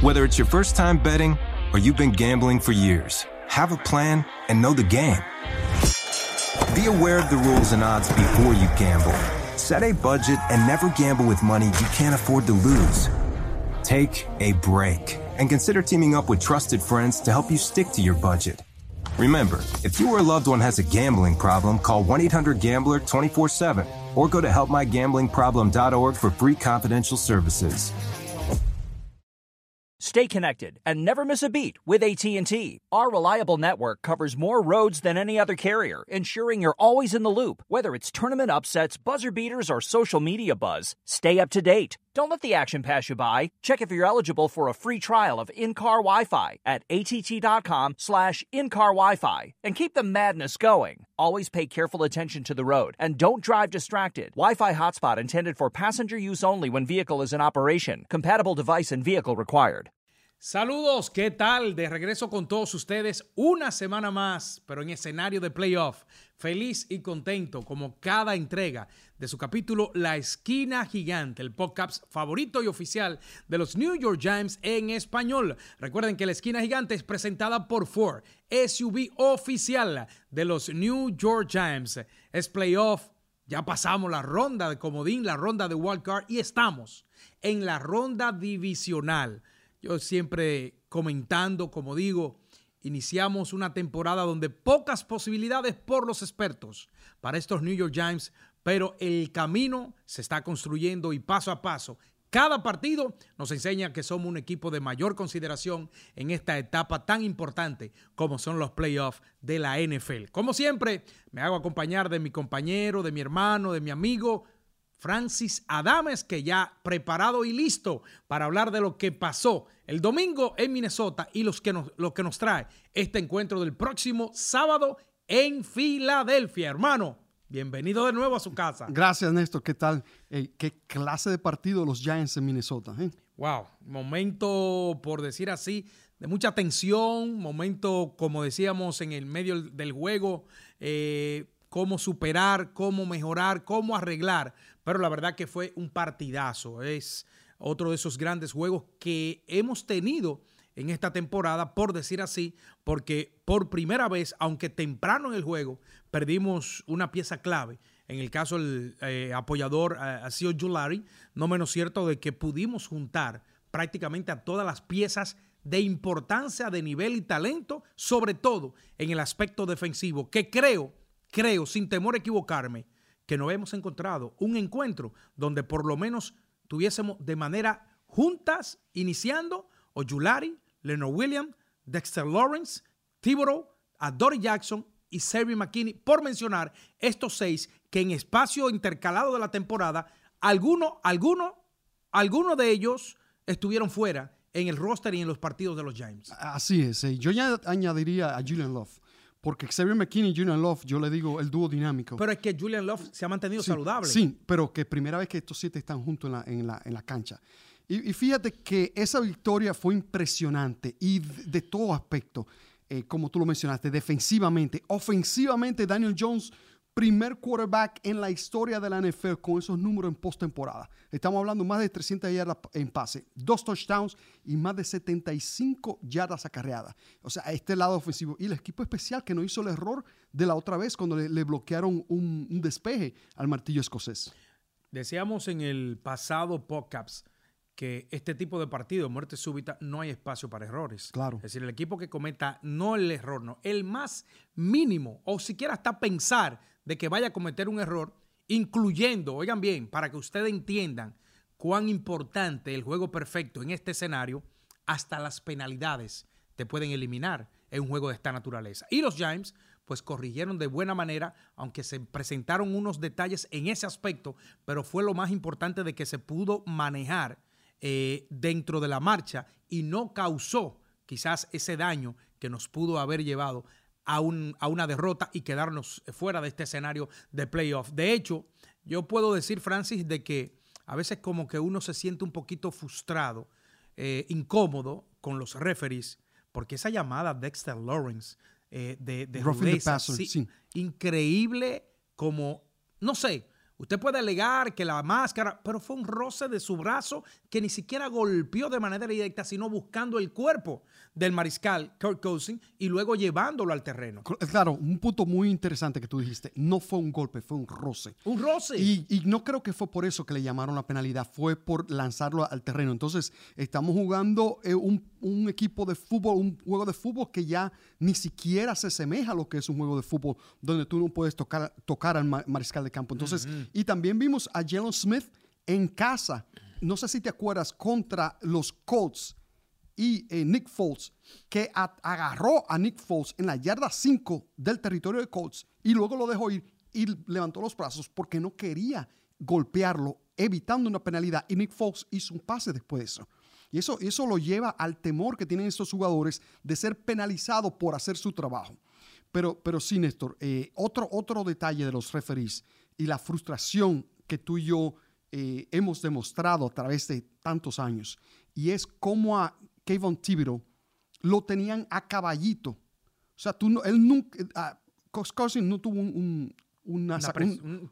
Whether it's your first time betting or you've been gambling for years, have a plan and know the game. Be aware of the rules and odds before you gamble. Set a budget and never gamble with money you can't afford to lose. Take a break and consider teaming up with trusted friends to help you stick to your budget. Remember, if you or a loved one has a gambling problem, call 1 800 Gambler 24 7 or go to helpmygamblingproblem.org for free confidential services. Stay connected and never miss a beat with AT&T. Our reliable network covers more roads than any other carrier, ensuring you're always in the loop. Whether it's tournament upsets, buzzer beaters, or social media buzz, stay up to date. Don't let the action pass you by. Check if you're eligible for a free trial of in-car Wi-Fi at att.com slash in-car Wi-Fi and keep the madness going. Always pay careful attention to the road and don't drive distracted. Wi-Fi hotspot intended for passenger use only when vehicle is in operation. Compatible device and vehicle required. Saludos, ¿qué tal? De regreso con todos ustedes una semana más, pero en escenario de playoff. Feliz y contento como cada entrega de su capítulo La Esquina Gigante, el podcast favorito y oficial de los New York Giants en español. Recuerden que La Esquina Gigante es presentada por Ford, SUV oficial de los New York Giants. Es playoff, ya pasamos la ronda de comodín, la ronda de wildcard y estamos en la ronda divisional. Yo siempre comentando, como digo, iniciamos una temporada donde pocas posibilidades por los expertos para estos New York Giants, pero el camino se está construyendo y paso a paso. Cada partido nos enseña que somos un equipo de mayor consideración en esta etapa tan importante como son los playoffs de la NFL. Como siempre, me hago acompañar de mi compañero, de mi hermano, de mi amigo, Francis Adames, que ya preparado y listo para hablar de lo que pasó el domingo en Minnesota y los que nos, lo que nos trae este encuentro del próximo sábado en Filadelfia. Hermano, bienvenido de nuevo a su casa. Gracias, Néstor. ¿Qué tal? ¿Qué clase de partido los Giants en Minnesota? Eh? Wow, momento, por decir así, de mucha tensión, momento, como decíamos, en el medio del juego, eh, cómo superar, cómo mejorar, cómo arreglar pero la verdad que fue un partidazo. Es otro de esos grandes juegos que hemos tenido en esta temporada, por decir así, porque por primera vez, aunque temprano en el juego, perdimos una pieza clave. En el caso del eh, apoyador eh, Asio Julari, no menos cierto de que pudimos juntar prácticamente a todas las piezas de importancia de nivel y talento, sobre todo en el aspecto defensivo, que creo, creo, sin temor a equivocarme, que nos hemos encontrado un encuentro donde por lo menos tuviésemos de manera juntas iniciando Oyulari, Leonard Williams, Dexter Lawrence, Thibodeau, Dory Jackson y Serby McKinney, por mencionar estos seis que en espacio intercalado de la temporada, algunos, algunos, algunos de ellos estuvieron fuera en el roster y en los partidos de los Giants. Así es. Eh. Yo ya añadiría a Julian Love. Porque Xavier McKinney y Julian Love, yo le digo el dúo dinámico. Pero es que Julian Love se ha mantenido saludable. Sí, pero que primera vez que estos siete están juntos en la, en la, cancha. Y, fíjate que esa victoria fue impresionante y de, todo aspecto, eh, como tú lo mencionaste, defensivamente, ofensivamente, Daniel Jones primer quarterback en la historia de la NFL con esos números en postemporada. Estamos hablando más de 300 yardas en pase, dos touchdowns y más de 75 yardas acarreadas. O sea, este lado ofensivo. Y el equipo especial que no hizo el error de la otra vez cuando le, bloquearon un, despeje al martillo escocés. Decíamos en el pasado podcast que este tipo de partido, muerte súbita, no hay espacio para errores. Claro. Es decir, el equipo que cometa no el error, no, el más mínimo, o siquiera hasta pensar de que vaya a cometer un error, incluyendo, oigan bien, para que ustedes entiendan cuán importante el juego perfecto en este escenario, hasta las penalidades te pueden eliminar en un juego de esta naturaleza. Y los Giants, pues corrigieron de buena manera, aunque se presentaron unos detalles en ese aspecto, pero fue lo más importante de que se pudo manejar eh, dentro de la marcha y no causó quizás ese daño que nos pudo haber llevado a, una derrota y quedarnos fuera de este escenario de playoff. De hecho, yo puedo decir, Francis, de que a veces como que uno se siente un poquito frustrado, eh, incómodo con los referees, porque esa llamada Dexter Lawrence eh, de, de rudeza, sí, increíble como, no sé, Usted puede alegar que la máscara, pero fue un roce de su brazo que ni siquiera golpeó de manera directa, sino buscando el cuerpo del mariscal Kurt Cousins y luego llevándolo al terreno. Claro, un punto muy interesante que tú dijiste. No fue un golpe, fue un roce. Un roce. Y, y no creo que fue por eso que le llamaron la penalidad, fue por lanzarlo al terreno. Entonces, estamos jugando eh, un, un equipo de fútbol, un juego de fútbol que ya ni siquiera se asemeja a lo que es un juego de fútbol donde tú no puedes tocar, tocar al mariscal de campo. Entonces, y también vimos a Jalen Smith en casa. No sé si te acuerdas contra los Colts y eh, Nick Foles, que agarró a Nick Foles en la yarda 5 del territorio de Colts y luego lo dejó ir y levantó los brazos porque no quería golpearlo, evitando una penalidad. Y Nick Foles hizo un pase después de eso. Y eso, eso lo lleva al temor que tienen estos jugadores de ser penalizados por hacer su trabajo. Pero, pero sí, Néstor, eh, otro, otro detalle de los referees y la frustración que tú y yo eh, hemos demostrado a través de tantos años, y es cómo a Kevin Thibodeau lo tenían a caballito. O sea, tú no, él nunca, uh, no tuvo un, una,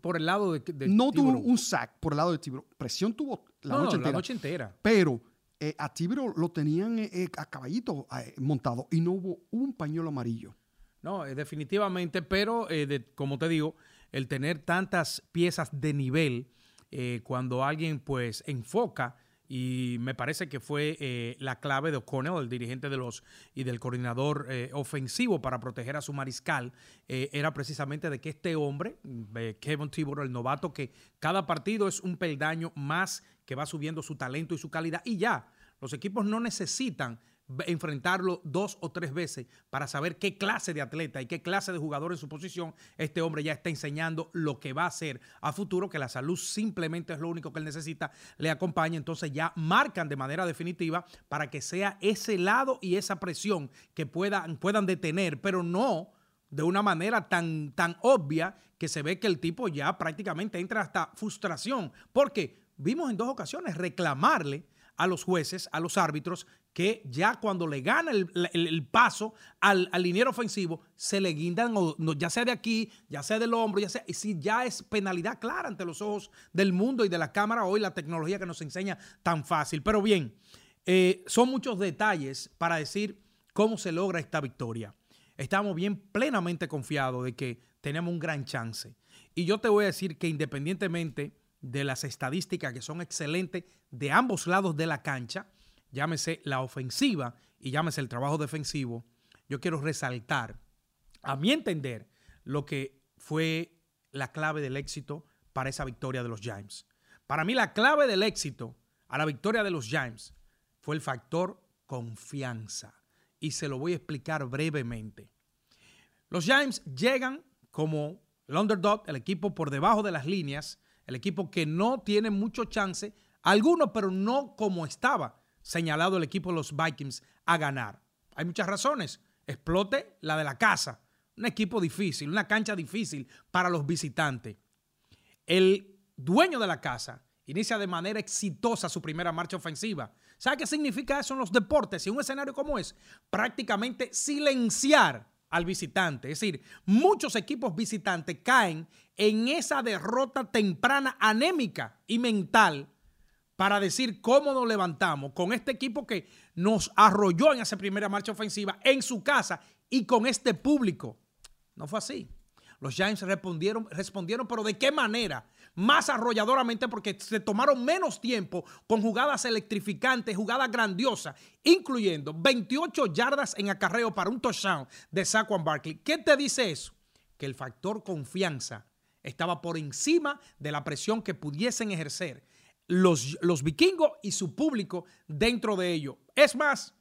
por el lado de, no tuvo un sack por el lado de Thibodeau. Presión tuvo la, noche, entera, la noche entera. Pero eh, a Tibero lo tenían eh, eh, a caballito montado y no hubo un pañuelo amarillo. No, definitivamente, pero como te digo, el tener tantas piezas de nivel, cuando alguien pues enfoca, y me parece que fue la clave de O'Connell, el dirigente de los y del coordinador ofensivo para proteger a su mariscal, era precisamente de que este hombre, Kevin Thibodeau, el novato, que cada partido es un peldaño más que va subiendo su talento y su calidad y ya. Los equipos no necesitan enfrentarlo dos o tres veces para saber qué clase de atleta y qué clase de jugador en su posición este hombre ya está enseñando lo que va a hacer a futuro, que la salud simplemente es lo único que él necesita, le acompaña, entonces ya marcan de manera definitiva para que sea ese lado y esa presión que puedan, puedan detener, pero no de una manera tan, tan obvia que se ve que el tipo ya prácticamente entra hasta frustración, porque vimos en dos ocasiones reclamarle a los jueces, a los árbitros, que ya cuando le gana el, paso al, al, liniero ofensivo, se le guindan, ya sea de aquí, ya sea del hombro, ya sea, y si ya es penalidad clara ante los ojos del mundo y de la cámara, hoy la tecnología que nos enseña tan fácil. Pero bien, eh, son muchos detalles para decir cómo se logra esta victoria. Estamos bien plenamente confiados de que tenemos un gran chance. Y yo te voy a decir que independientemente de las estadísticas que son excelentes de ambos lados de la cancha, llámese la ofensiva y llámese el trabajo defensivo, yo quiero resaltar, a mi entender, lo que fue la clave del éxito para esa victoria de los Giants. Para mí la clave del éxito a la victoria de los Giants fue el factor confianza. Y se lo voy a explicar brevemente. Los Giants llegan como el underdog, el equipo por debajo de las líneas, el equipo que no tiene mucho chance, algunos, pero no como estaba señalado el equipo de los Vikings a ganar. Hay muchas razones. Explote la de la casa. Un equipo difícil, una cancha difícil para los visitantes. El dueño de la casa inicia de manera exitosa su primera marcha ofensiva. ¿Sabe qué significa eso en los deportes? Y un escenario como es, prácticamente silenciar al visitante. Es decir, muchos equipos visitantes caen en esa derrota temprana anémica y mental para decir cómo nos levantamos con este equipo que nos arrolló en esa primera marcha ofensiva en su casa y con este público. No fue así. Los Giants respondieron, respondieron, pero ¿de qué manera? Más arrolladoramente porque se tomaron menos tiempo con jugadas electrificantes, jugadas grandiosas, incluyendo 28 yardas en acarreo para un touchdown de Saquon Barkley. ¿Qué te dice eso? Que el factor confianza estaba por encima de la presión que pudiesen ejercer los, los vikingos y su público dentro de ello. Es más,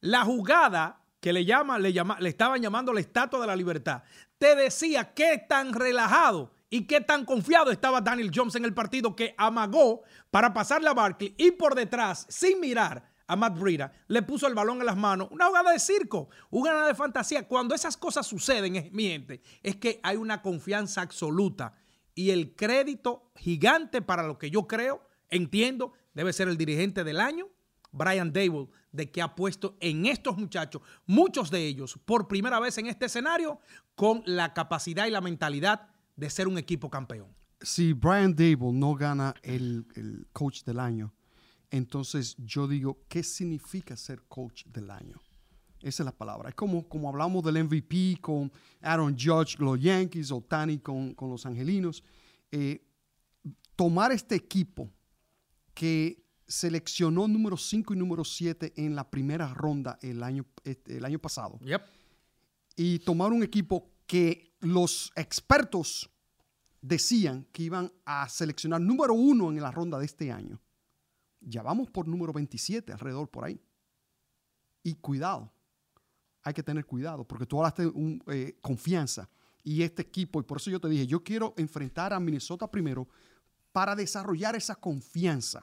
la jugada que le, llama, le, le estaban llamando la estatua de la libertad, te decía qué tan relajado y qué tan confiado estaba Daniel Jones en el partido que amagó para pasarle a Barkley y por detrás, sin mirar a Matt Breida, le puso el balón en las manos. Una jugada de circo, una jugada de fantasía. Cuando esas cosas suceden, mi gente, es que hay una confianza absoluta y el crédito gigante para lo que yo creo, entiendo, debe ser el dirigente del año, Brian Dable, de que ha puesto en estos muchachos, muchos de ellos, por primera vez en este escenario, con la capacidad y la mentalidad de ser un equipo campeón. si Brian Dable no gana el, coach del año, entonces yo digo, ¿qué significa ser coach del año? Esa es la palabra. Es como, como hablamos del MVP con Aaron Judge, los Yankees, o Tani con, con los Angelinos. Eh, tomar este equipo que seleccionó número 5 y número 7 en la primera ronda el año, el año pasado. Yep. Y tomar un equipo que los expertos decían que iban a seleccionar número uno en la ronda de este año. Ya vamos por número 27, alrededor por ahí. Y cuidado, hay que tener cuidado, porque tú hablaste de eh, confianza y este equipo, y por eso yo te dije, yo quiero enfrentar a Minnesota primero para desarrollar esa confianza.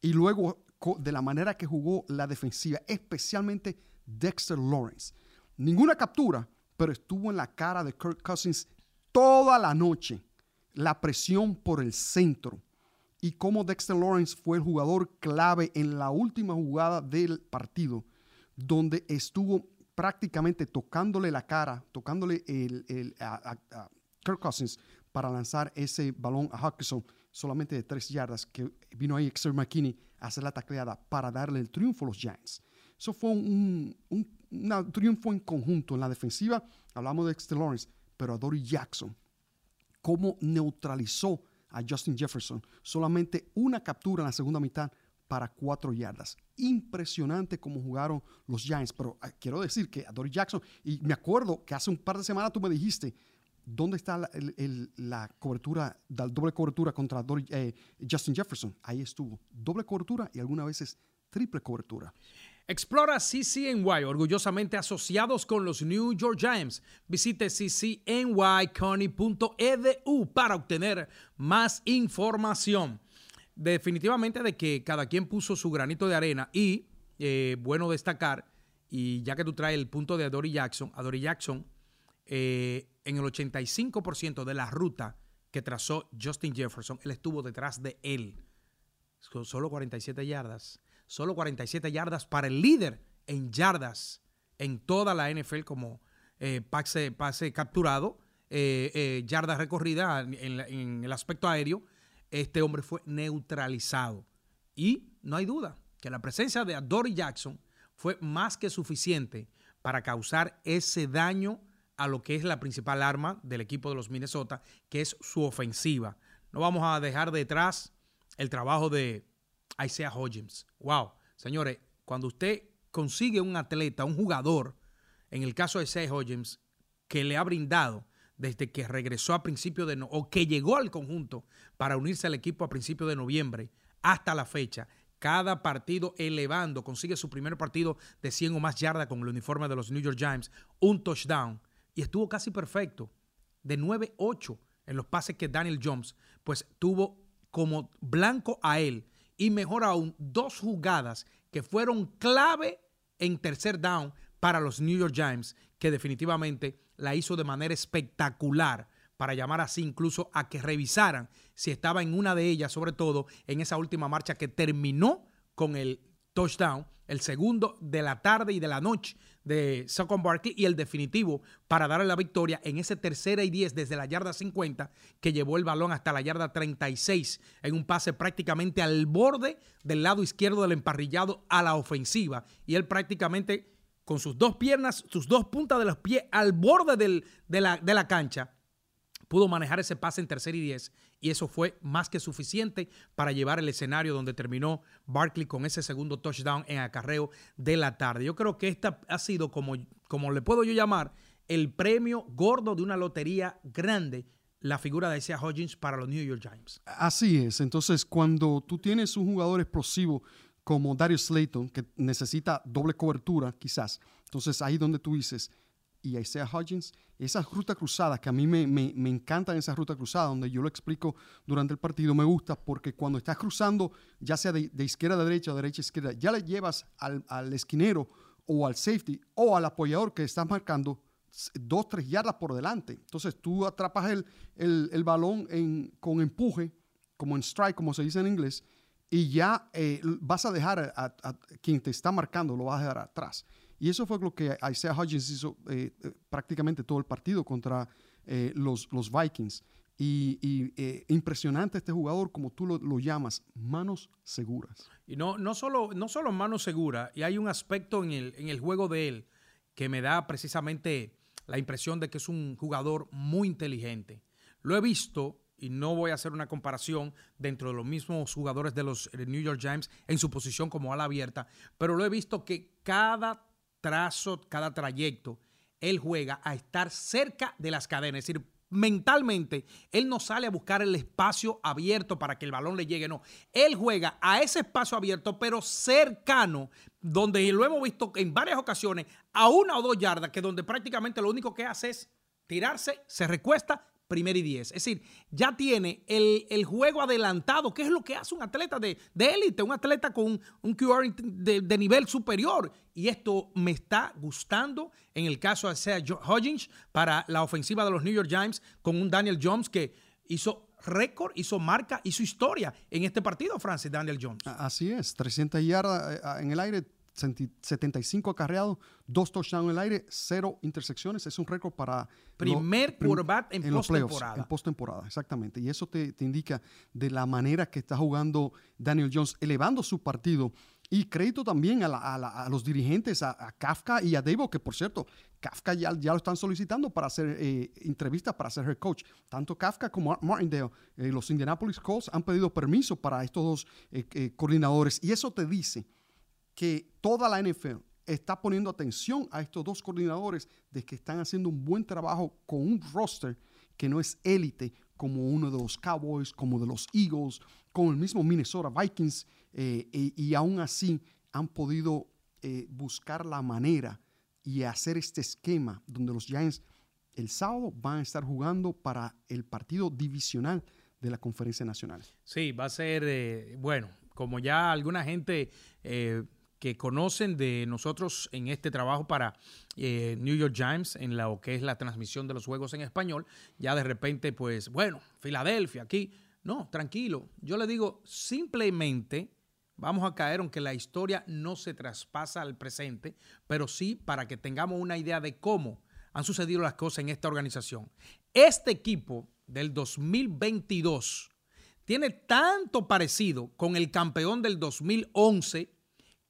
Y luego, de la manera que jugó la defensiva, especialmente Dexter Lawrence. Ninguna captura, pero estuvo en la cara de Kirk Cousins toda la noche. La presión por el centro. Y cómo Dexter Lawrence fue el jugador clave en la última jugada del partido, donde estuvo prácticamente tocándole la cara, tocándole el, a, Kirk Cousins para lanzar ese balón a Hawkinson solamente de tres yardas, que vino ahí Exer McKinney a hacer la tacleada para darle el triunfo a los Giants. Eso fue un, triunfo en conjunto. En la defensiva hablamos de Dexter Lawrence, pero a Dory Jackson, cómo neutralizó a Justin Jefferson. Solamente una captura en la segunda mitad para cuatro yardas. Impresionante cómo jugaron los Giants. Pero ah, quiero decir que a Dory Jackson, y me acuerdo que hace un par de semanas tú me dijiste, ¿dónde está la, cobertura, la doble cobertura contra eh, Justin Jefferson? Ahí estuvo. Doble cobertura y algunas veces triple cobertura. Explora CCNY, orgullosamente asociados con los New York Giants. Visite ccnyconny.edu para obtener más información definitivamente de que cada quien puso su granito de arena y eh, bueno destacar, y ya que tú traes el punto de Dory Jackson, a Dory Jackson eh, en el 85% de la ruta que trazó Justin Jefferson, él estuvo detrás de él. Solo 47 yardas. Solo 47 yardas para el líder en yardas en toda la NFL como eh, pase, capturado, yardas recorridas en, el aspecto aéreo este hombre fue neutralizado. Y no hay duda que la presencia de Dory Jackson fue más que suficiente para causar ese daño a lo que es la principal arma del equipo de los Minnesota, que es su ofensiva. No vamos a dejar detrás el trabajo de Isaiah Hodgins. Wow, señores, cuando usted consigue un atleta, un jugador, en el caso de Isaiah Hodgins, que le ha brindado desde que regresó a principio de no, o que llegó al conjunto para unirse al equipo a principio de noviembre hasta la fecha. Cada partido elevando, consigue su primer partido de 100 o más yardas con el uniforme de los New York Giants, un touchdown y estuvo casi perfecto, de 9-8 en los pases que Daniel Jones, pues tuvo como blanco a él. Y mejor aún dos jugadas que fueron clave en tercer down para los New York Giants, que definitivamente la hizo de manera espectacular para llamar así incluso a que revisaran si estaba en una de ellas, sobre todo en esa última marcha que terminó con el touchdown, el segundo de la tarde y de la noche de Saquon Barkley y el definitivo para darle la victoria en ese tercera y 10 desde la yarda 50 que llevó el balón hasta la yarda 36 en un pase prácticamente al borde del lado izquierdo del emparrillado a la ofensiva. Y él prácticamente con sus dos piernas, sus dos puntas de los pies al borde de, la, de la cancha, pudo manejar ese pase en tercer y diez y eso fue más que suficiente para llevar el escenario donde terminó Barkley con ese segundo touchdown en acarreo de la tarde. Yo creo que esta ha sido, como, como le puedo yo llamar, el premio gordo de una lotería grande, la figura de Isaiah Hodgins para los New York Giants. Así es, entonces cuando tú tienes un jugador explosivo como Darius Slayton, que necesita doble cobertura, quizás. Entonces, ahí donde tú dices, y Isaiah Hodgins, esas rutas cruzadas, que a mí me, me, me, encantan esas rutas cruzadas, donde yo lo explico durante el partido, me gusta porque cuando estás cruzando, ya sea de, izquierda a derecha o derecha a izquierda, ya le llevas al, al, esquinero o al safety o al apoyador que estás marcando dos, tres yardas por delante. Entonces tú atrapas el, el, el balón con empuje, como en strike, como se dice en inglés, y ya eh, vas a dejar a, quien te está marcando, lo vas a dejar atrás. Y eso fue lo que Isaiah Hodgins hizo eh, eh, prácticamente todo el partido contra los, los Vikings. y, eh, impresionante este jugador, como tú lo, llamas, manos seguras. Y no, no, solo, no solo manos seguras, y hay un aspecto en el, en el juego de él que me da precisamente la impresión de que es un jugador muy inteligente. Lo he visto y no voy a hacer una comparación dentro de los mismos jugadores de los New York Giants en su posición como ala abierta, pero lo he visto que cada trazo, cada trayecto, él juega a estar cerca de las cadenas, es decir, mentalmente, él no sale a buscar el espacio abierto para que el balón le llegue, no. Él juega a ese espacio abierto, pero cercano, donde lo hemos visto en varias ocasiones, a una o dos yardas, que donde prácticamente lo único que hace es tirarse, se recuesta primer y diez. Es decir, ya tiene el, juego adelantado, que es lo que hace un atleta de élite, un atleta con un, QR de, nivel superior. Y esto me está gustando en el caso de Sea Hodgins para la ofensiva de los New York Giants con un Daniel Jones que hizo récord, hizo marca, hizo historia en este partido, Francis Daniel Jones. Así es, 300 yardas eh, en el aire, 75 acarreados, dos touchdowns en el aire, cero intersecciones. Es un récord para... Primer quarterback en, postemporada. En postemporada, exactamente. Y eso te, indica de la manera que está jugando Daniel Jones, elevando su partido. Y crédito también a, los dirigentes, a, Kafka y a Devo, que por cierto, Kafka ya, ya lo están solicitando para hacer eh, entrevistas, para ser head coach. Tanto Kafka como Martindale, eh, los Indianapolis Colts han pedido permiso para estos dos eh, coordinadores. Y eso te dice que toda la NFL está poniendo atención a estos dos coordinadores de que están haciendo un buen trabajo con un roster que no es élite como uno de los Cowboys, como de los Eagles, como el mismo Minnesota Vikings, eh, y, aún así han podido eh, buscar la manera y hacer este esquema donde los Giants el sábado van a estar jugando para el partido divisional de la Conferencia Nacional. Sí, va a ser, eh, bueno, como ya alguna gente que conocen de nosotros en este trabajo para eh, New York Times, en lo que es la transmisión de los juegos en español, ya de repente, pues, bueno, Filadelfia, aquí. No, tranquilo. Yo le digo, simplemente vamos a caer, aunque la historia no se traspasa al presente, pero sí para que tengamos una idea de cómo han sucedido las cosas en esta organización. Este equipo del 2022 tiene tanto parecido con el campeón del 2011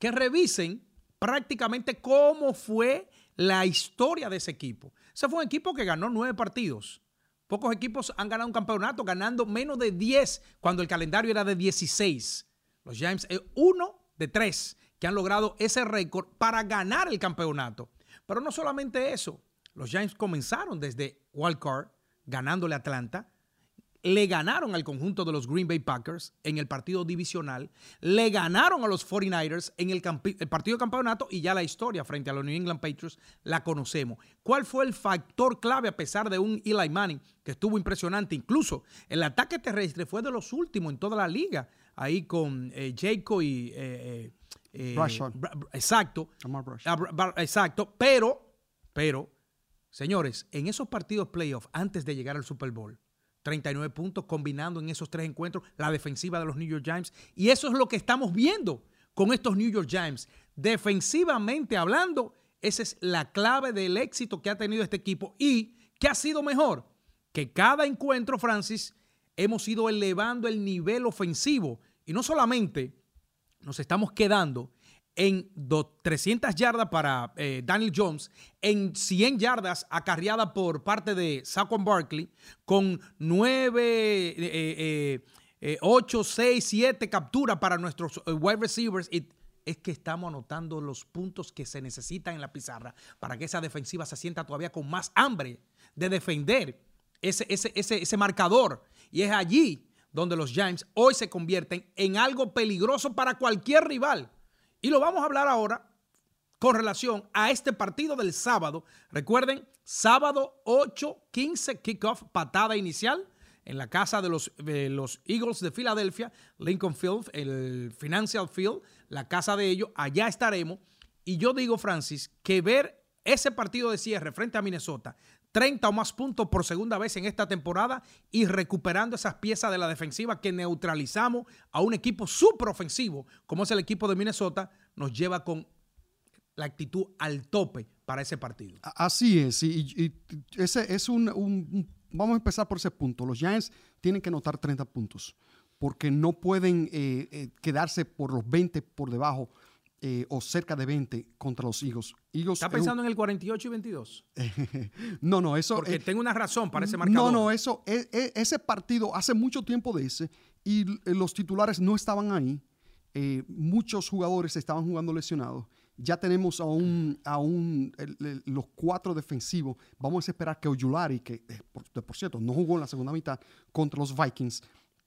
que revisen prácticamente cómo fue la historia de ese equipo. Ese fue un equipo que ganó nueve partidos. Pocos equipos han ganado un campeonato ganando menos de 10 cuando el calendario era de 16. Los Giants es uno de tres que han logrado ese récord para ganar el campeonato. Pero no solamente eso. Los Giants comenzaron desde Wild Card ganándole a Atlanta le ganaron al conjunto de los Green Bay Packers en el partido divisional, le ganaron a los 49ers en el, partido de campeonato y ya la historia frente a los New England Patriots la conocemos. ¿Cuál fue el factor clave a pesar de un Eli Manning que estuvo impresionante? Incluso el ataque terrestre fue de los últimos en toda la liga, ahí con eh, Jacob y... Eh, eh, exacto. Exacto, pero, pero, señores, en esos partidos playoffs antes de llegar al Super Bowl, 39 puntos combinando en esos tres encuentros la defensiva de los New York Giants. Y eso es lo que estamos viendo con estos New York Giants. Defensivamente hablando, esa es la clave del éxito que ha tenido este equipo. ¿Y qué ha sido mejor? Que cada encuentro, Francis, hemos ido elevando el nivel ofensivo. Y no solamente nos estamos quedando en 300 yardas para eh, Daniel Jones, en 100 yardas acarreada por parte de Saquon Barkley, con 9, 8, 6, 7 capturas para nuestros eh, wide receivers. Y es que estamos anotando los puntos que se necesitan en la pizarra para que esa defensiva se sienta todavía con más hambre de defender ese, ese, ese, ese marcador. Y es allí donde los Giants hoy se convierten en algo peligroso para cualquier rival y lo vamos a hablar ahora con relación a este partido del sábado. Recuerden, sábado 8-15 kickoff, patada inicial en la casa de los, los, Eagles de Filadelfia, Lincoln Field, el Financial Field, la casa de ellos. Allá estaremos. Y yo digo, Francis, que ver ese partido de cierre frente a Minnesota 30 o más puntos por segunda vez en esta temporada y recuperando esas piezas de la defensiva que neutralizamos a un equipo súper ofensivo como es el equipo de Minnesota, nos lleva con la actitud al tope para ese partido. Así es, y, ese es un, vamos a empezar por ese punto. Los Giants tienen que anotar 30 puntos porque no pueden eh, eh, quedarse por los 20 por debajo eh, o cerca de 20 contra los Eagles. Eagles ¿Está pensando en el 48 y 22? no, no, eso... Porque tengo una razón para ese marcador. No, no, eso, ese partido, hace mucho tiempo de ese, y los titulares no estaban ahí. muchos jugadores estaban jugando lesionados ya tenemos a un, a un los cuatro defensivos. Vamos a esperar que Oyulari, que eh, por, cierto no jugó en la segunda mitad contra los Vikings,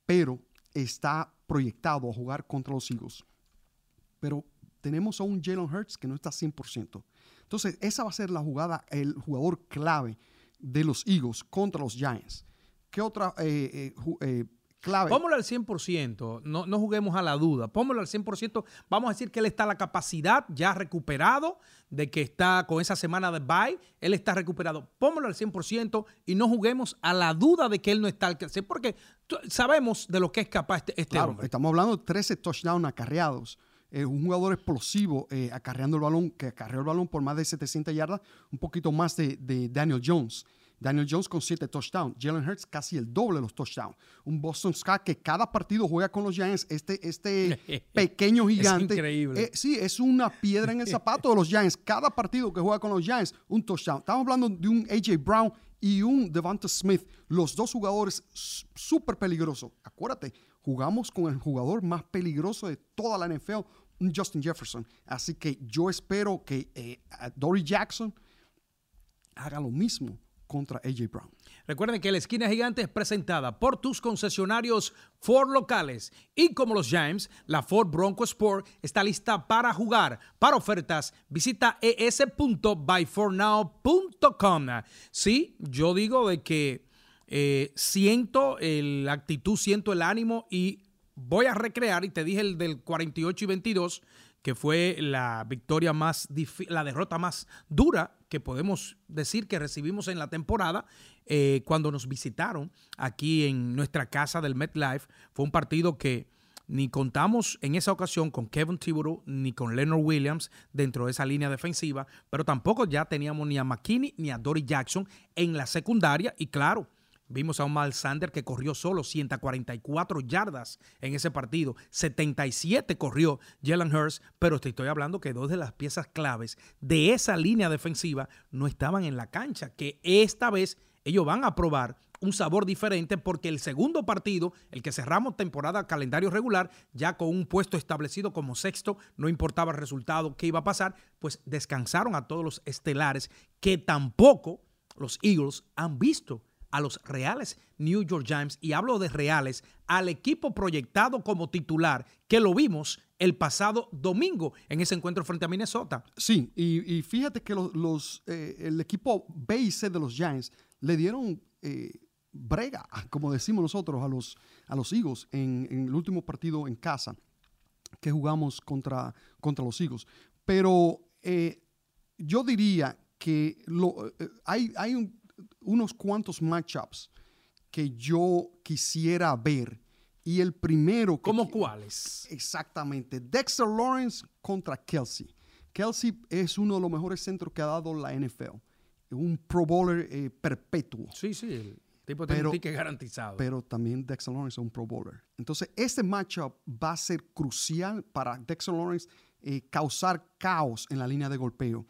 pero está proyectado a jugar contra los Eagles. Pero tenemos a un Jalen Hurts que no está 100%. Entonces, esa va a ser la jugada, el jugador clave de los Eagles contra los Giants. ¿Qué otra eh, eh, clave. Póngalo al 100%, no, no juguemos a la duda. Póngalo al 100%. Vamos a decir que él está a la capacidad ya recuperado, de que está con esa semana de bye, él está recuperado. Póngalo al 100% y no juguemos a la duda de que él no está al porque sabemos de lo que es capaz este, este claro, hombre. Estamos hablando de 13 touchdowns acarreados. Un jugador explosivo eh, acarreando el balón, que acarreó el balón por más de 700 yardas, un poquito más de, de Daniel Jones. Daniel Jones con siete touchdowns. Jalen Hurts casi el doble de los touchdowns. Un Boston Scott que cada partido juega con los Giants. Este, este pequeño gigante. Es increíble. Eh, sí, es una piedra en el zapato de los Giants. Cada partido que juega con los Giants, un touchdown. Estamos hablando de un A.J. Brown y un Devonta Smith. Los dos jugadores súper peligrosos. Acuérdate, jugamos con el jugador más peligroso de toda la NFL, Justin Jefferson. Así que yo espero que eh, Dory Jackson haga lo mismo contra AJ Brown. Recuerden que la esquina gigante es presentada por tus concesionarios Ford locales y como los James, la Ford Bronco Sport está lista para jugar. Para ofertas, visita es.byfornow.com. Sí, yo digo de que eh, siento la actitud, siento el ánimo y voy a recrear, y te dije el del 48 y 22, que fue la victoria más, la derrota más dura que podemos decir que recibimos en la temporada eh, cuando nos visitaron aquí en nuestra casa del MetLife. Fue un partido que ni contamos en esa ocasión con Kevin Thibodeau ni con Leonard Williams dentro de esa línea defensiva, pero tampoco ya teníamos ni a McKinney ni a Dory Jackson en la secundaria y claro, Vimos a un Miles Sander que corrió solo 144 yardas en ese partido. 77 corrió Jalen Hurst, pero te estoy hablando que dos de las piezas claves de esa línea defensiva no estaban en la cancha, que esta vez ellos van a probar un sabor diferente porque el segundo partido, el que cerramos temporada calendario regular, ya con un puesto establecido como sexto, no importaba el resultado que iba a pasar, pues descansaron a todos los estelares que tampoco los Eagles han visto a los reales New York Giants, y hablo de reales, al equipo proyectado como titular, que lo vimos el pasado domingo en ese encuentro frente a Minnesota. Sí, y, fíjate que los, eh, el equipo B y C de los Giants le dieron eh, brega, como decimos nosotros, a los, a los Eagles en, el último partido en casa que jugamos contra, contra los Eagles. Pero eh, yo diría que hay, hay un, unos cuantos matchups que yo quisiera ver. Y el primero... ¿Cómo cuáles? Exactamente. Dexter Lawrence contra Kelsey. Kelsey es uno de los mejores centros que ha dado la NFL. Un Pro Bowler eh, perpetuo. Sí, sí. El tipo tiene un ticket garantizado. Pero también Dexter Lawrence es un Pro Bowler. Entonces, este matchup va a ser crucial para Dexter Lawrence eh, causar caos en la línea de golpeo.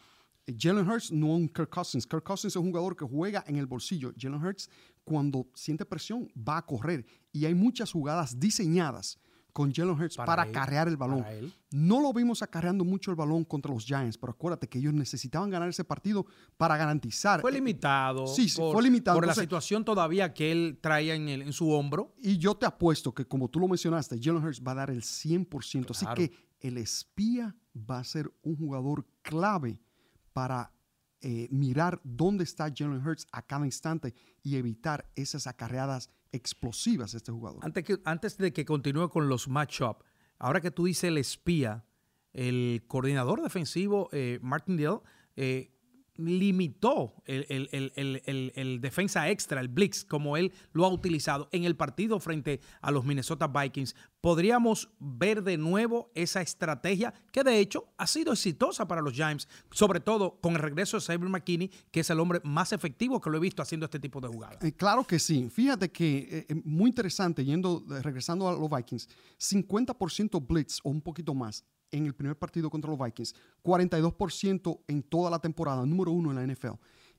Jalen Hurts no un Kirk Cousins. Kirk Cousins es un jugador que juega en el bolsillo. Jalen Hurts, cuando siente presión, va a correr. Y hay muchas jugadas diseñadas con Jalen Hurts para, acarrear el balón. No lo vimos acarreando mucho el balón contra los Giants, pero acuérdate que ellos necesitaban ganar ese partido para garantizar. Fue limitado. Sí, sí fue limitado. Por la situación todavía que él traía en, en, su hombro. Y yo te apuesto que, como tú lo mencionaste, Jalen Hurts va a dar el 100%. Así que el espía va a ser un jugador clave para eh, mirar dónde está Jalen Hurts a cada instante y evitar esas acarreadas explosivas de este jugador. Antes, antes de que continúe con los matchups, ahora que tú dices el espía, el coordinador defensivo eh, Martin Dale, eh, limitó el, defensa extra, el blitz, como él lo ha utilizado en el partido frente a los Minnesota Vikings. Podríamos ver de nuevo esa estrategia que de hecho ha sido exitosa para los Giants, sobre todo con el regreso de Saber McKinney, que es el hombre más efectivo que lo he visto haciendo este tipo de jugadas. Eh, claro que sí. Fíjate que eh, muy interesante, yendo, regresando a los Vikings, 50% blitz o un poquito más en el primer partido contra los Vikings, 42% en toda la temporada, número uno en la NFL,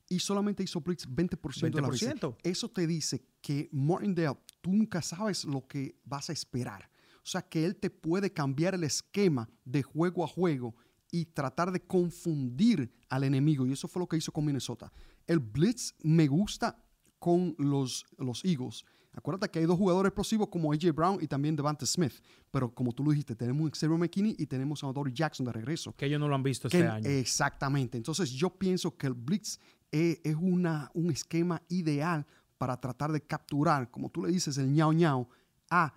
y solamente hizo blitz 20%, de la veces. Eso te dice que Martindale, tú nunca sabes lo que vas a esperar. O sea, que él te puede cambiar el esquema de juego a juego y tratar de confundir al enemigo. Y eso fue lo que hizo con Minnesota. El blitz me gusta con los, los Eagles Acuérdate que hay dos jugadores explosivos como AJ Brown y también Devante Smith. Pero como tú lo dijiste, tenemos a Xavier McKinney y tenemos a Dory Jackson de regreso. Que ellos no lo han visto este año. Exactamente. Entonces yo pienso que el Blitz es, una, un esquema ideal para tratar de capturar, como tú le dices, el ñao ñao a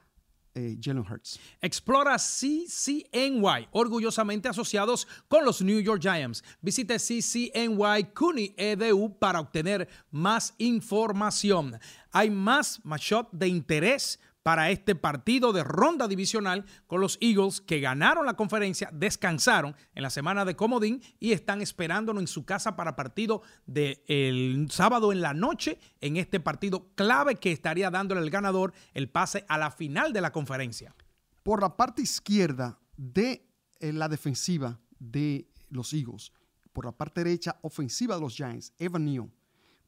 eh, Jalen Hurts. Explora CCNY, orgullosamente asociados con los New York Giants. Visite CCNY CUNY EDU para obtener más información. Hay más matchup de interés para este partido de ronda divisional con los Eagles que ganaron la conferencia, descansaron en la semana de Comodín y están esperándolo en su casa para partido del sábado en la noche en este partido clave que estaría dándole el ganador el pase a la final de la conferencia. Por la parte izquierda de eh, la defensiva de los Eagles, por la parte derecha ofensiva de los Giants, Evan Neal,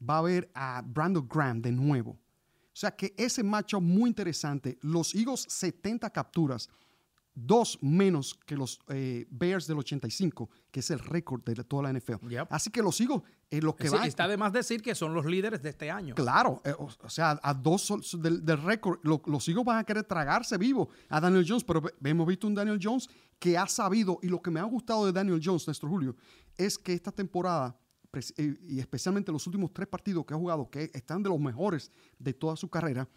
va a ver a Brandon Graham de nuevo o sea que ese macho muy interesante. Los Eagles 70 capturas, dos menos que los eh, Bears del 85, que es el récord de toda la NFL. Así que los Eagles, eh, lo que va. Está de más decir que son los líderes de este año. Claro, eh, o, sea, a dos del, récord, los Eagles van a querer tragarse vivo a Daniel Jones, pero hemos visto un Daniel Jones que ha sabido, y lo que me ha gustado de Daniel Jones, nuestro Julio, es que esta temporada y especialmente los últimos tres partidos que ha jugado, que están de los mejores de toda su carrera,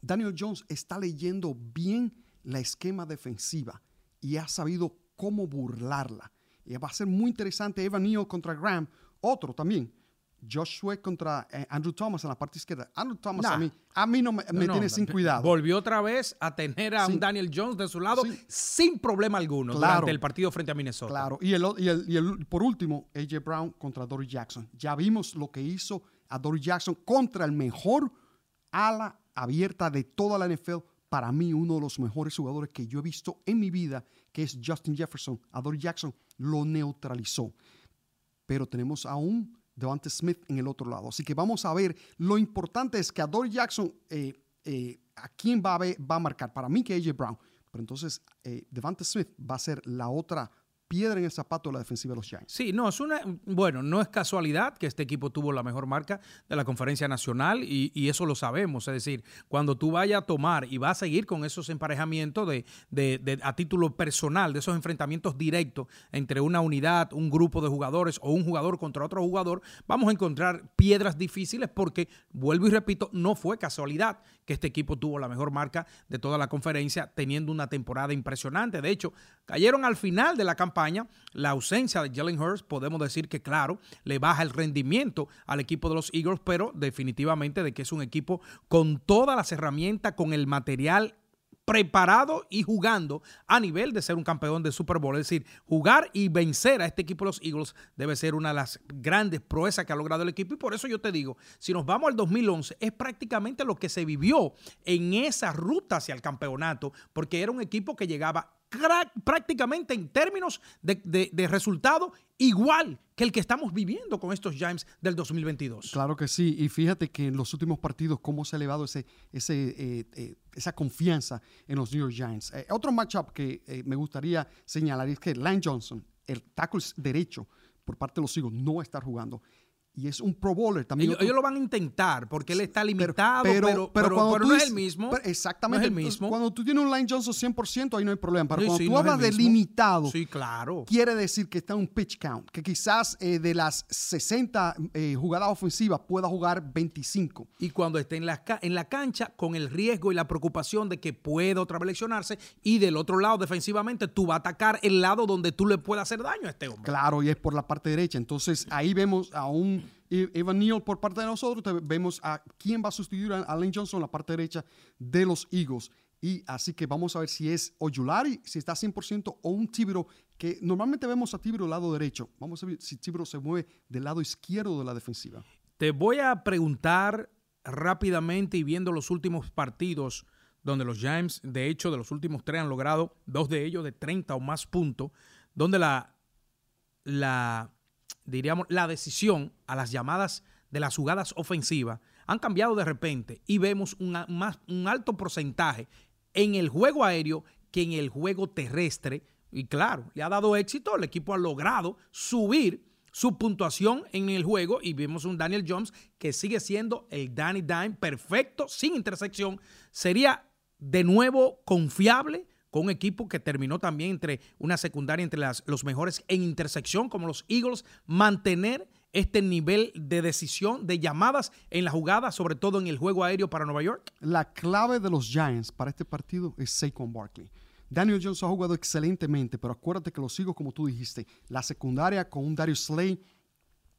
Daniel Jones está leyendo bien la esquema defensiva y ha sabido cómo burlarla. Y va a ser muy interesante Evan Neal contra Graham, otro también, Josh Sweat contra eh, Andrew Thomas en la parte izquierda. Andrew Thomas a, mí, a mí no me, tiene sin cuidado. Volvió otra vez a tener a un Daniel Jones de su lado sin problema alguno durante el partido frente a Minnesota. Claro, y, el, y, el, por último, AJ Brown contra Dory Jackson. Ya vimos lo que hizo a Dory Jackson contra el mejor ala abierta de toda la NFL. Para mí, uno de los mejores jugadores que yo he visto en mi vida, que es Justin Jefferson. A Dory Jackson lo neutralizó. Pero tenemos aún Devante Smith en el otro lado. Así que vamos a ver. Lo importante es que a Dory Jackson, eh, eh, ¿a quién va a, va a marcar? Para mí que AJ Brown. Pero entonces eh, Devante Smith va a ser la otra piedra en el zapato de la defensiva de los Giants. Sí, no, es una, bueno, no es casualidad que este equipo tuvo la mejor marca de la conferencia nacional y, eso lo sabemos. Es decir, cuando tú vayas a tomar y vas a seguir con esos emparejamientos de, de, a título personal, de esos enfrentamientos directos entre una unidad, un grupo de jugadores o un jugador contra otro jugador, vamos a encontrar piedras difíciles porque, vuelvo y repito, no fue casualidad que este equipo tuvo la mejor marca de toda la conferencia teniendo una temporada impresionante. De hecho, cayeron al final de la campaña la ausencia de Jalen Hurts, podemos decir que, claro, le baja el rendimiento al equipo de los Eagles, pero definitivamente de que es un equipo con todas las herramientas, con el material preparado y jugando a nivel de ser un campeón de Super Bowl. Es decir, jugar y vencer a este equipo de los Eagles debe ser una de las grandes proezas que ha logrado el equipo. Y por eso yo te digo, si nos vamos al 2011, es prácticamente lo que se vivió en esa ruta hacia el campeonato, porque era un equipo que llegaba prácticamente en términos de, resultado igual que el que estamos viviendo con estos Giants del 2022. Claro que sí, y fíjate que en los últimos partidos cómo se ha elevado ese, ese, eh, eh, esa confianza en los New York Giants. Eh, otro matchup que me gustaría señalar es que Lane Johnson, el tackle derecho por parte de los Eagles, no va a estar jugando. Y es un Pro Bowler también. Ellos, ellos lo van a intentar porque él está limitado, pero, pero, cuando tú no es el mismo. exactamente. No es el mismo. Cuando tú tienes un Line Johnson 100%, ahí no hay problema. Pero Sí, cuando sí, tú no hablas de limitado, Sí, claro. quiere decir que está en un pitch count, que quizás eh, de las 60 eh, jugadas ofensivas pueda jugar 25. Y cuando esté en la, en la cancha, con el riesgo y la preocupación de que pueda otra vez lesionarse, y del otro lado, defensivamente, tú vas a atacar el lado donde tú le puedas hacer daño a este hombre. Claro, y es por la parte derecha. Entonces ahí vemos a un E- Evan Neal por parte de nosotros. Vemos a quién va a sustituir a Allen Johnson la parte derecha de los Eagles. Y así que vamos a ver si es Oyulari, si está 100% o un Tibero, que normalmente vemos a Tibero del lado derecho. Vamos a ver si Tibero se mueve del lado izquierdo de la defensiva. Te voy a preguntar rápidamente y viendo los últimos partidos donde los Giants, de hecho, de los últimos tres han logrado dos de ellos de 30 o más puntos, donde la, la diríamos, la decisión a las llamadas de las jugadas ofensivas han cambiado de repente y vemos más, un alto porcentaje en el juego aéreo que en el juego terrestre. Y claro, le ha dado éxito, el equipo ha logrado subir su puntuación en el juego y vemos un Daniel Jones que sigue siendo el Danny Dime perfecto, sin intersección. Sería de nuevo confiable un equipo que terminó también entre una secundaria entre las- los mejores en intersección, como los Eagles, mantener este nivel de decisión, de llamadas en la jugada, sobre todo en el juego aéreo para Nueva York. La clave de los Giants para este partido es Saquon Barkley. Daniel Jones ha jugado excelentemente, pero acuérdate que los Eagles, como tú dijiste, la secundaria con un Darius Slay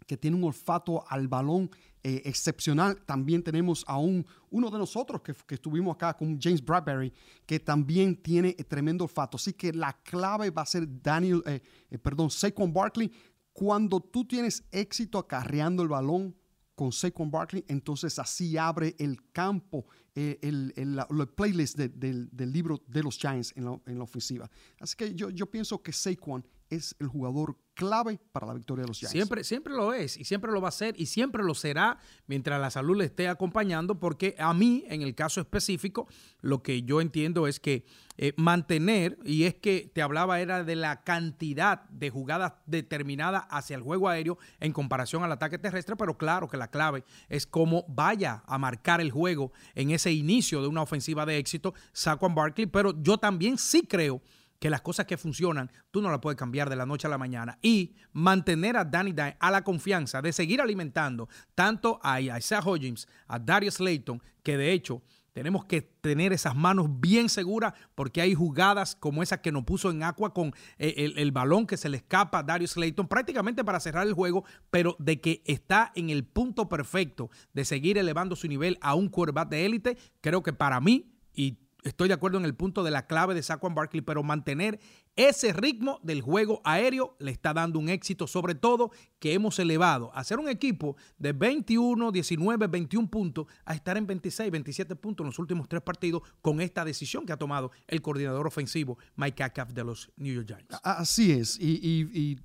que tiene un olfato al balón eh, excepcional. También tenemos a un, uno de nosotros que, estuvimos acá con James Bradbury, que también tiene tremendo olfato. Así que la clave va a ser Daniel, eh, eh, perdón, Saquon Barkley. Cuando tú tienes éxito acarreando el balón con Saquon Barkley, entonces así abre el campo, el, el- la- playlist de- del, del libro de los Giants en la, en la ofensiva. Así que yo, yo pienso que Saquon es el jugador clave para la victoria de los Giants. Siempre, siempre lo es y siempre lo va a ser y siempre lo será mientras la salud le esté acompañando, porque a mí, en el caso específico, lo que yo entiendo es que eh, mantener, y es que te hablaba era de la cantidad de jugadas determinadas hacia el juego aéreo en comparación al ataque terrestre, pero claro que la clave es cómo vaya a marcar el juego en ese inicio de una ofensiva de éxito, Saquon Barkley, pero yo también sí creo las cosas que funcionan, tú no las puedes cambiar de la noche a la mañana. Y mantener a Danny Dine a la confianza de seguir alimentando tanto a Isaiah Hodgins, a Darius Slayton, que de hecho tenemos que tener esas manos bien seguras porque hay jugadas como esa que nos puso en agua con eh, el, el balón que se le escapa a Darius Slayton prácticamente para cerrar el juego, pero de que está en el punto perfecto de seguir elevando su nivel a un quarterback de élite, creo que para mí, y estoy de acuerdo en el punto de la clave de Saquon Barkley, pero mantener ese ritmo del juego aéreo le está dando un éxito, sobre todo que hemos elevado a ser un equipo de 21, 19, 21 puntos a estar en 26, 27 puntos en los últimos tres partidos con esta decisión que ha tomado el coordinador ofensivo Mike Ackaf de los New York Giants. Así es. Y,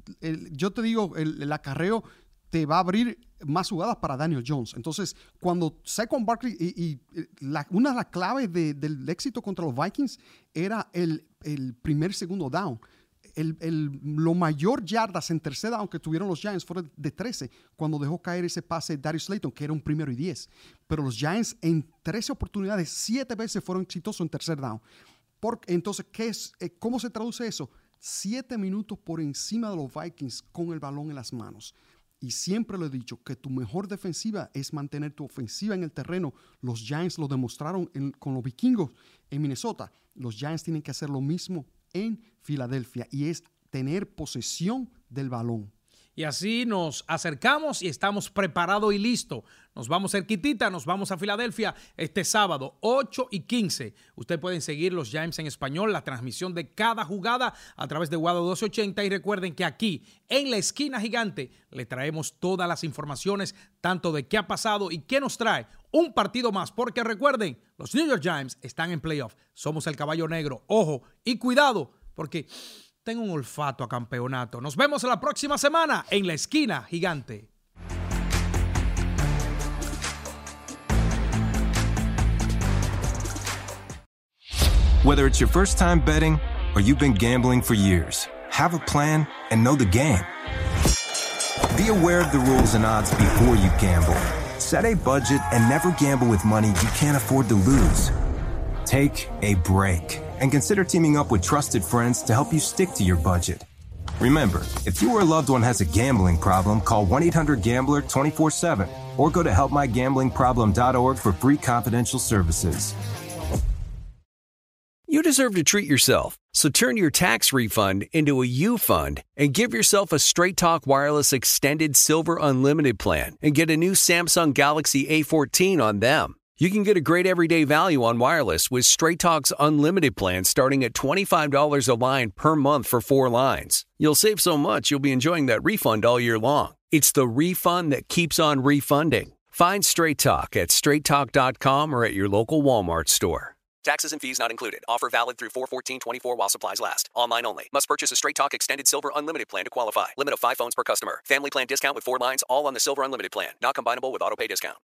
yo te digo, el acarreo te va a abrir más jugadas para Daniel Jones. Entonces, cuando Saquon Barkley, y, y, eh, la- una de las claves de- del éxito contra los Vikings era el, el primer segundo down. El, el- lo mayor yardas en tercer down que tuvieron los Giants fueron de 13 cuando dejó caer ese pase Darius Slayton, que era un primero y 10. Pero los Giants en 13 oportunidades, 7 veces fueron exitosos en tercer down. Por- entonces, ¿qué es, eh, ¿cómo se traduce eso? Siete minutos por encima de los Vikings con el balón en las manos. Y siempre lo he dicho, que tu mejor defensiva es mantener tu ofensiva en el terreno. Los Giants lo demostraron en- con los vikingos en Minnesota. Los Giants tienen que hacer lo mismo en Filadelfia y es tener posesión del balón. Y así nos acercamos y estamos preparados y listos. Nos vamos cerquitita, nos vamos a Filadelfia este sábado, 8 y 15. Ustedes pueden seguir los Giants en español, la transmisión de cada jugada a través de Guado 1280. Y recuerden que aquí, en la esquina gigante, le traemos todas las informaciones, tanto de qué ha pasado y qué nos trae un partido más. Porque recuerden, los New York Giants están en playoff. Somos el caballo negro. Ojo y cuidado, porque tengo un olfato a campeonato. Nos vemos la próxima semana en la esquina gigante. Whether it's your first time betting or you've been gambling for years, have a plan and know the game. Be aware of the rules and odds before you gamble. Set a budget and never gamble with money you can't afford to lose. Take a break and consider teaming up with trusted friends to help you stick to your budget. Remember, if you or a loved one has a gambling problem, call 1 800 Gambler 24 7 or go to helpmygamblingproblem.org for free confidential services. You deserve to treat yourself, so turn your tax refund into a U fund and give yourself a Straight Talk Wireless Extended Silver Unlimited plan and get a new Samsung Galaxy A14 on them. You can get a great everyday value on wireless with Straight Talk's unlimited plan starting at $25 a line per month for four lines. You'll save so much you'll be enjoying that refund all year long. It's the refund that keeps on refunding. Find Straight Talk at straighttalk.com or at your local Walmart store. Taxes and fees not included. Offer valid through 41424 while supplies last. Online only. Must purchase a Straight Talk Extended Silver Unlimited plan to qualify. Limit of 5 phones per customer. Family plan discount with 4 lines all on the Silver Unlimited plan. Not combinable with auto pay discount.